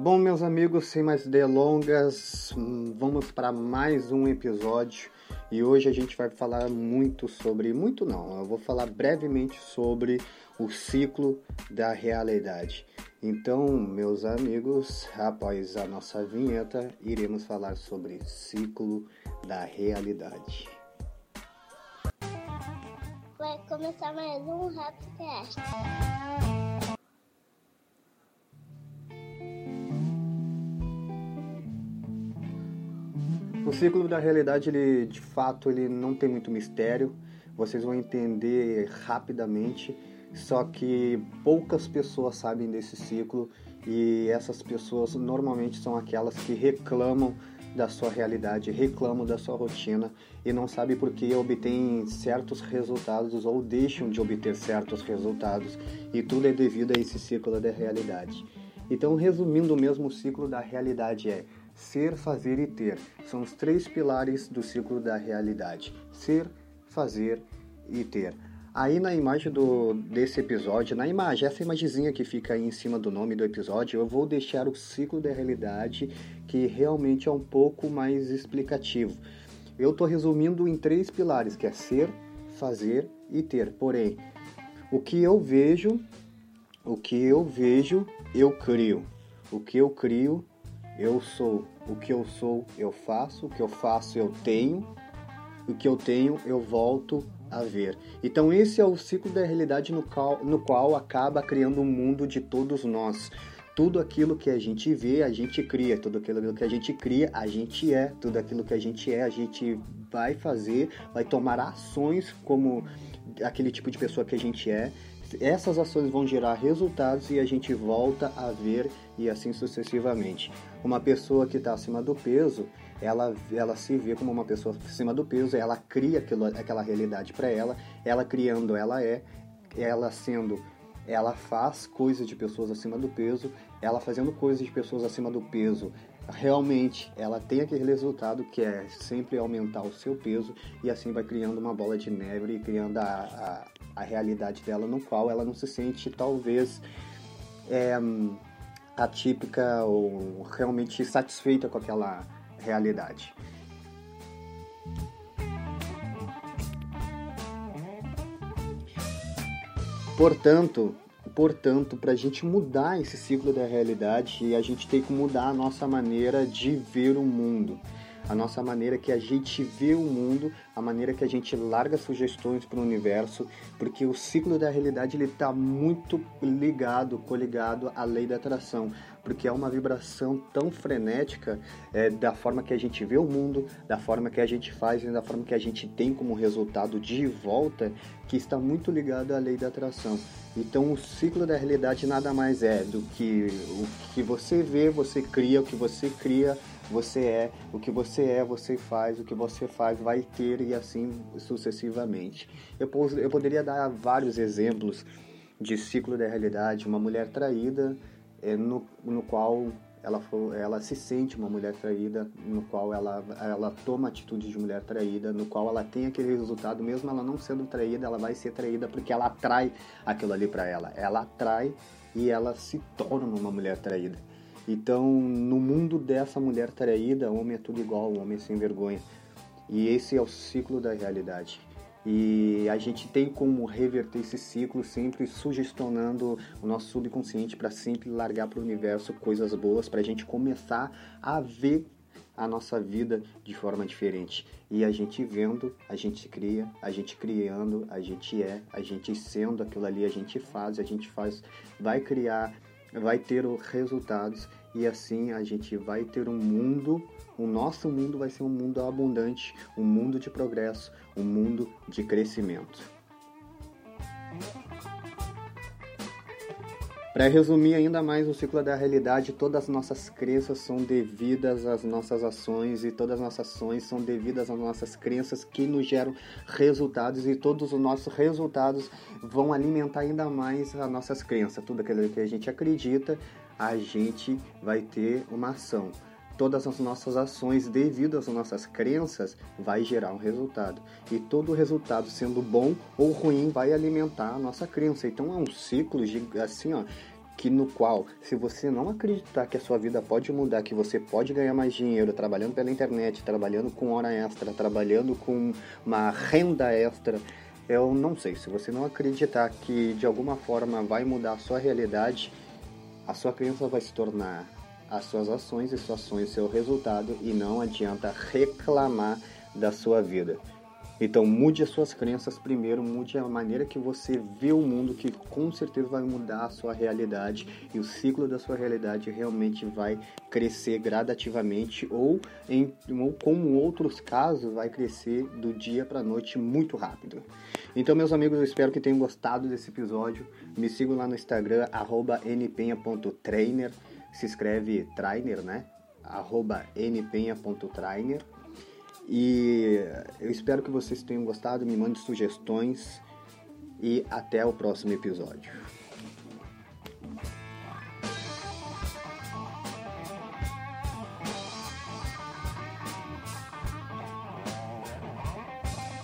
Bom, meus amigos, sem mais delongas, vamos para mais um episódio e hoje a gente vai falar muito sobre, muito não, eu vou falar brevemente sobre o ciclo da realidade. Então, meus amigos, após a nossa vinheta, iremos falar sobre ciclo da realidade. Vai começar mais um Rapcast. O ciclo da realidade, ele, de fato, ele não tem muito mistério. Vocês vão entender rapidamente. Só que poucas pessoas sabem desse ciclo e essas pessoas normalmente são aquelas que reclamam da sua realidade, reclamam da sua rotina e não sabem por que obtêm certos resultados ou deixam de obter certos resultados e tudo é devido a esse ciclo da realidade. Então, resumindo mesmo, o ciclo da realidade é ser, fazer e ter. São os três pilares do ciclo da realidade: ser, fazer e ter. Aí na imagem do, desse episódio, na imagem, essa imagenzinha que fica aí em cima do nome do episódio, eu vou deixar o ciclo da realidade que realmente é um pouco mais explicativo. Eu estou resumindo em três pilares, que é ser, fazer e ter. Porém, o que eu vejo, o que eu vejo, eu crio. O que eu crio, eu sou. O que eu sou, eu faço. O que eu faço, eu tenho. O que eu tenho, eu volto a ver. Então, esse é o ciclo da realidade no qual, no qual acaba criando um mundo de todos nós. Tudo aquilo que a gente vê, a gente cria. Tudo aquilo que a gente cria, a gente é. Tudo aquilo que a gente é, a gente vai fazer, vai tomar ações como aquele tipo de pessoa que a gente é. Essas ações vão gerar resultados e a gente volta a ver e assim sucessivamente. Uma pessoa que está acima do peso, ela, ela se vê como uma pessoa acima do peso, ela cria aquilo, aquela realidade para ela, ela criando, ela é, ela sendo, ela faz coisas de pessoas acima do peso, ela fazendo coisas de pessoas acima do peso, realmente ela tem aquele resultado que é sempre aumentar o seu peso e assim vai criando uma bola de neve e criando a, a, realidade dela no qual ela não se sente talvez é, atípica ou realmente satisfeita com aquela realidade. Portanto, portanto, para a gente mudar esse ciclo da realidade, a gente tem que mudar a nossa maneira de ver o mundo a nossa maneira que a gente vê o mundo, a maneira que a gente larga sugestões para o universo, porque o ciclo da realidade ele está muito ligado, coligado à lei da atração, porque é uma vibração tão frenética é, da forma que a gente vê o mundo, da forma que a gente faz e da forma que a gente tem como resultado de volta, que está muito ligado à lei da atração. Então, o ciclo da realidade nada mais é do que o que você vê, você cria, o que você cria, você é, o que você é, você faz, o que você faz vai ter e assim sucessivamente. Eu, eu poderia dar vários exemplos de ciclo da realidade, uma mulher traída é, no, no qual ela, ela se sente uma mulher traída, no qual ela, ela toma atitude de mulher traída, no qual ela tem aquele resultado, mesmo ela não sendo traída, ela vai ser traída porque ela atrai aquilo ali para ela. Ela atrai e ela se torna uma mulher traída. Então, no mundo dessa mulher traída, homem é tudo igual, homem é sem vergonha. E esse é o ciclo da realidade. E a gente tem como reverter esse ciclo sempre sugestionando o nosso subconsciente para sempre largar para o universo coisas boas, para a gente começar a ver a nossa vida de forma diferente. E a gente vendo, a gente cria, a gente criando, a gente é, a gente sendo aquilo ali, a gente faz, a gente faz, vai criar, vai ter resultados e assim a gente vai ter um mundo, o nosso mundo vai ser um mundo abundante, um mundo de progresso, um mundo de crescimento. Para resumir ainda mais o ciclo da realidade, todas as nossas crenças são devidas às nossas ações e todas as nossas ações são devidas às nossas crenças que nos geram resultados e todos os nossos resultados vão alimentar ainda mais as nossas crenças. Tudo aquilo que a gente acredita, a gente vai ter uma ação. Todas as nossas ações, devido às nossas crenças, vai gerar um resultado. E todo resultado, sendo bom ou ruim, vai alimentar a nossa crença. Então é um ciclo assim, ó, que no qual, se você não acreditar que a sua vida pode mudar, que você pode ganhar mais dinheiro trabalhando pela internet, trabalhando com hora extra, trabalhando com uma renda extra, eu não sei. Se você não acreditar que de alguma forma vai mudar a sua realidade, a sua crença vai se tornar as suas ações e suas ações seu resultado e não adianta reclamar da sua vida. Então mude as suas crenças primeiro, mude a maneira que você vê o mundo, que com certeza vai mudar a sua realidade e o ciclo da sua realidade realmente vai crescer gradativamente ou, em, ou como outros casos, vai crescer do dia para a noite muito rápido. Então, meus amigos, eu espero que tenham gostado desse episódio. Me sigam lá no Instagram, npenha.trainer. Se escreve trainer, né? npenha.trainer. E eu espero que vocês tenham gostado, me mandem sugestões e até o próximo episódio.